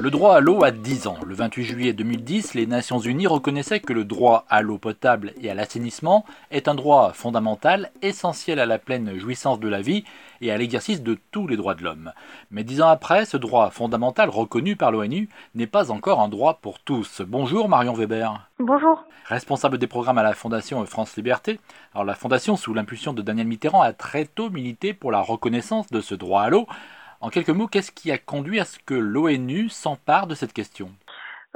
Le droit à l'eau a 10 ans. Le 28 juillet 2010, les Nations Unies reconnaissaient que le droit à l'eau potable et à l'assainissement est un droit fondamental, essentiel à la pleine jouissance de la vie et à l'exercice de tous les droits de l'homme. Mais dix ans après, ce droit fondamental reconnu par l'ONU n'est pas encore un droit pour tous. Bonjour Marion Weber. Bonjour. Responsable des programmes à la Fondation France Liberté. Alors la Fondation, sous l'impulsion de Daniel Mitterrand, a très tôt milité pour la reconnaissance de ce droit à l'eau. En quelques mots, qu'est-ce qui a conduit à ce que l'ONU s'empare de cette question?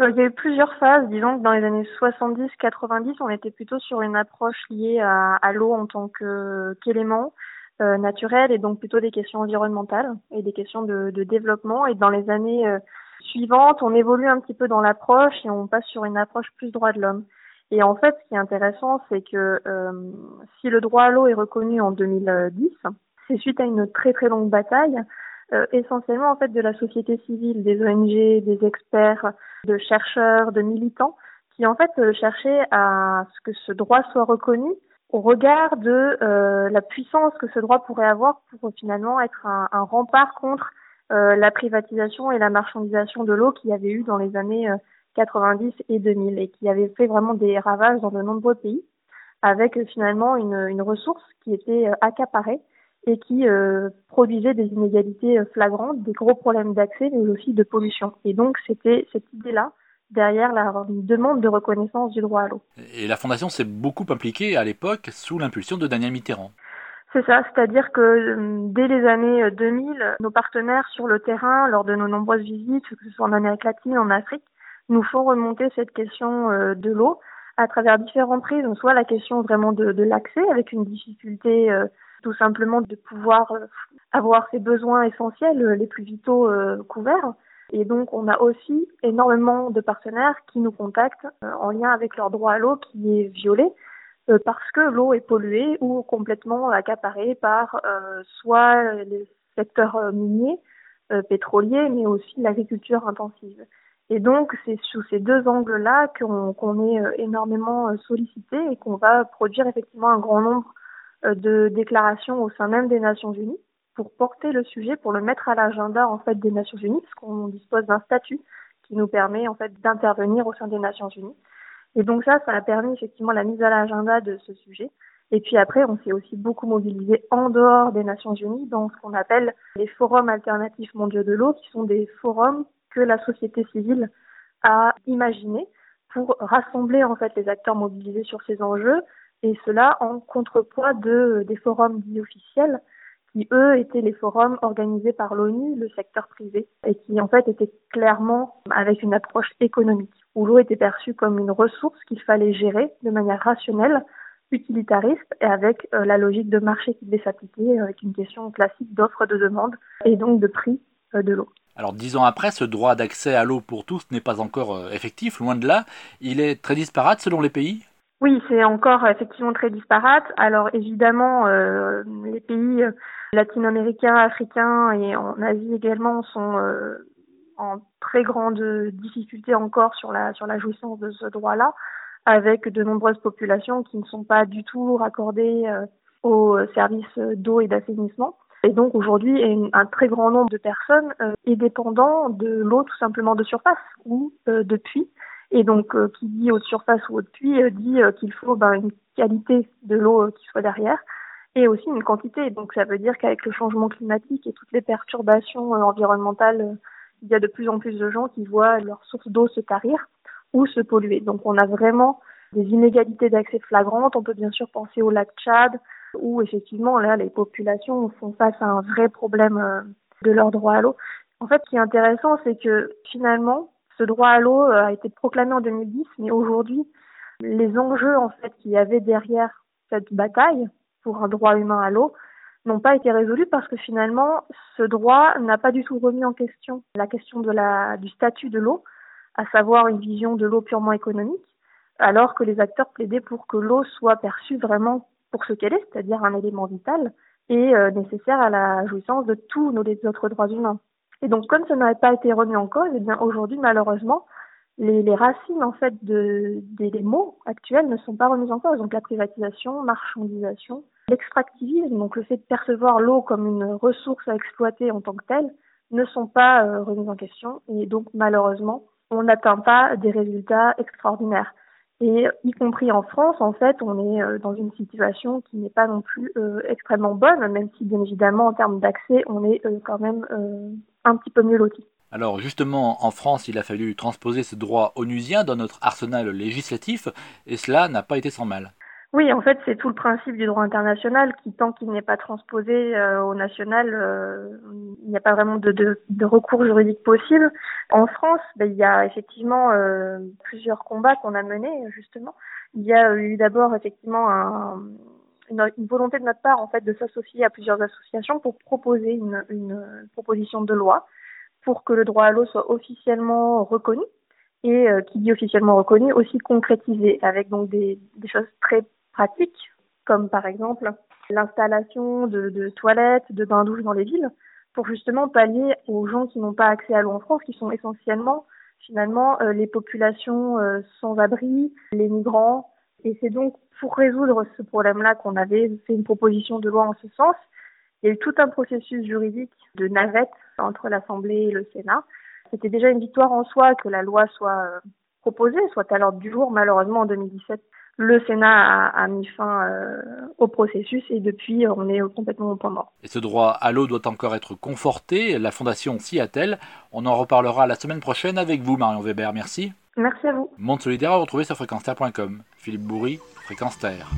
Euh, il y a eu plusieurs phases. Disons que dans les années 70-90, on était plutôt sur une approche liée à, l'eau en tant qu'élément euh, naturel et donc plutôt des questions environnementales et des questions de, développement. Et dans les années euh, suivantes, on évolue un petit peu dans l'approche et on passe sur une approche plus droit de l'homme. Et en fait, ce qui est intéressant, c'est que si le droit à l'eau est reconnu en 2010, c'est suite à une très très longue bataille euh, essentiellement en fait de la société civile, des ONG, des experts, de chercheurs, de militants, qui en fait euh, cherchaient à ce que ce droit soit reconnu au regard de euh, la puissance que ce droit pourrait avoir pour finalement être un, rempart contre la privatisation et la marchandisation de l'eau qu'il y avait eu dans les années 90 et 2000 et qui avait fait vraiment des ravages dans de nombreux pays avec finalement une ressource qui était accaparée et qui euh, produisait des inégalités euh, flagrantes, des gros problèmes d'accès, mais aussi de pollution. Et donc c'était cette idée-là derrière la demande de reconnaissance du droit à l'eau. Et la Fondation s'est beaucoup impliquée à l'époque sous l'impulsion de Daniel Mitterrand. C'est ça, c'est-à-dire que euh, dès les années 2000, nos partenaires sur le terrain, lors de nos nombreuses visites, que ce soit en Amérique latine, en Afrique, nous font remonter cette question de l'eau à travers différentes prises, soit la question vraiment de, de l'accès avec une difficulté tout simplement de pouvoir euh, avoir ses besoins essentiels, euh, les plus vitaux euh, couverts. Et donc, on a aussi énormément de partenaires qui nous contactent en lien avec leur droit à l'eau qui est violé parce que l'eau est polluée ou complètement accaparée par soit les secteurs miniers, pétroliers, mais aussi l'agriculture intensive. Et donc, c'est sous ces deux angles-là qu'on est énormément sollicité et qu'on va produire effectivement un grand nombre de déclarations au sein même des Nations Unies pour porter le sujet, pour le mettre à l'agenda en fait des Nations Unies, parce qu'on dispose d'un statut qui nous permet en fait d'intervenir au sein des Nations Unies. Et donc ça, ça a permis effectivement la mise à l'agenda de ce sujet. Et puis après, on s'est aussi beaucoup mobilisé en dehors des Nations Unies dans ce qu'on appelle les forums alternatifs mondiaux de l'eau, qui sont des forums que la société civile a imaginés pour rassembler en fait les acteurs mobilisés sur ces enjeux, et cela en contrepoids de, des forums dits officiels qui eux étaient les forums organisés par l'ONU, le secteur privé, et qui en fait étaient clairement avec une approche économique, où l'eau était perçue comme une ressource qu'il fallait gérer de manière rationnelle, utilitariste, et avec euh, la logique de marché qui devait s'appliquer, avec une question classique d'offre de demande, et donc de prix euh, de l'eau. Alors dix ans après, ce droit d'accès à l'eau pour tous n'est pas encore euh, effectif, loin de là. Il est très disparate selon les pays? Oui, c'est encore effectivement très disparate. Alors évidemment, euh, les pays euh, latino-américains, africains et en Asie également sont euh, en très grande difficulté encore sur la sur la jouissance de ce droit-là, avec de nombreuses populations qui ne sont pas du tout raccordées aux services d'eau et d'assainissement. Et donc aujourd'hui, un très grand nombre de personnes est dépendant de l'eau tout simplement de surface ou de puits et donc, euh, qui dit haute surface ou haute puits, euh, dit euh, qu'il faut ben, une qualité de l'eau qui soit derrière et aussi une quantité. Donc, ça veut dire qu'avec le changement climatique et toutes les perturbations environnementales, il y a de plus en plus de gens qui voient leur source d'eau se tarir ou se polluer. Donc, on a vraiment des inégalités d'accès flagrantes. On peut bien sûr penser au lac Tchad, où effectivement, là, les populations font face à un vrai problème de leur droit à l'eau. En fait, ce qui est intéressant, c'est que finalement, ce droit à l'eau euh, a été proclamé en 2010, mais aujourd'hui, les enjeux en fait qu'il y avait derrière cette bataille pour un droit humain à l'eau n'ont pas été résolus parce que finalement, ce droit n'a pas du tout remis en question la question de la, du statut de l'eau, à savoir une vision de l'eau purement économique, alors que les acteurs plaidaient pour que l'eau soit perçue vraiment pour ce qu'elle est, c'est-à-dire un élément vital et euh, nécessaire à la jouissance de tous nos autres droits humains. Et donc, comme ça n'avait pas été remis en cause, eh bien aujourd'hui, malheureusement, les, racines en fait de, des, mots actuels ne sont pas remises en cause. Donc la privatisation, marchandisation, l'extractivisme, donc le fait de percevoir l'eau comme une ressource à exploiter en tant que telle, ne sont pas euh, remises en question et donc malheureusement, on n'atteint pas des résultats extraordinaires. Et y compris en France, en fait, on est euh, dans une situation qui n'est pas non plus euh, extrêmement bonne, même si bien évidemment en termes d'accès, on est quand même un petit peu mieux loti. Alors justement, en France, il a fallu transposer ce droit onusien dans notre arsenal législatif, et cela n'a pas été sans mal. Oui, en fait, c'est tout le principe du droit international qui, tant qu'il n'est pas transposé euh, au national, euh, il n'y a pas vraiment de, de, de, recours juridique possible. En France, ben, il y a effectivement euh, plusieurs combats qu'on a menés, justement. Il y a eu d'abord effectivement un, une, volonté de notre part, en fait, de s'associer à plusieurs associations pour proposer une, proposition de loi pour que le droit à l'eau soit officiellement reconnu et qui dit officiellement reconnu aussi concrétisé avec donc des, choses très pratiques, comme par exemple l'installation de, toilettes, de bains-douches dans les villes, pour justement pallier aux gens qui n'ont pas accès à l'eau en France, qui sont essentiellement finalement euh, les populations euh, sans abri, les migrants. Et c'est donc pour résoudre ce problème-là qu'on avait fait une proposition de loi en ce sens. Il y a eu tout un processus juridique de navette entre l'Assemblée et le Sénat. C'était déjà une victoire en soi que la loi soit euh, proposée, soit à l'ordre du jour. Malheureusement, en 2017, le Sénat a, mis fin euh, au processus et depuis on est complètement au point mort. Et ce droit à l'eau doit encore être conforté, la Fondation s'y attelle. On en reparlera la semaine prochaine avec vous Marion Weber, merci. Merci à vous. Monde solidaire à retrouver sur fréquence Philippe Bourri, Fréquence Terre.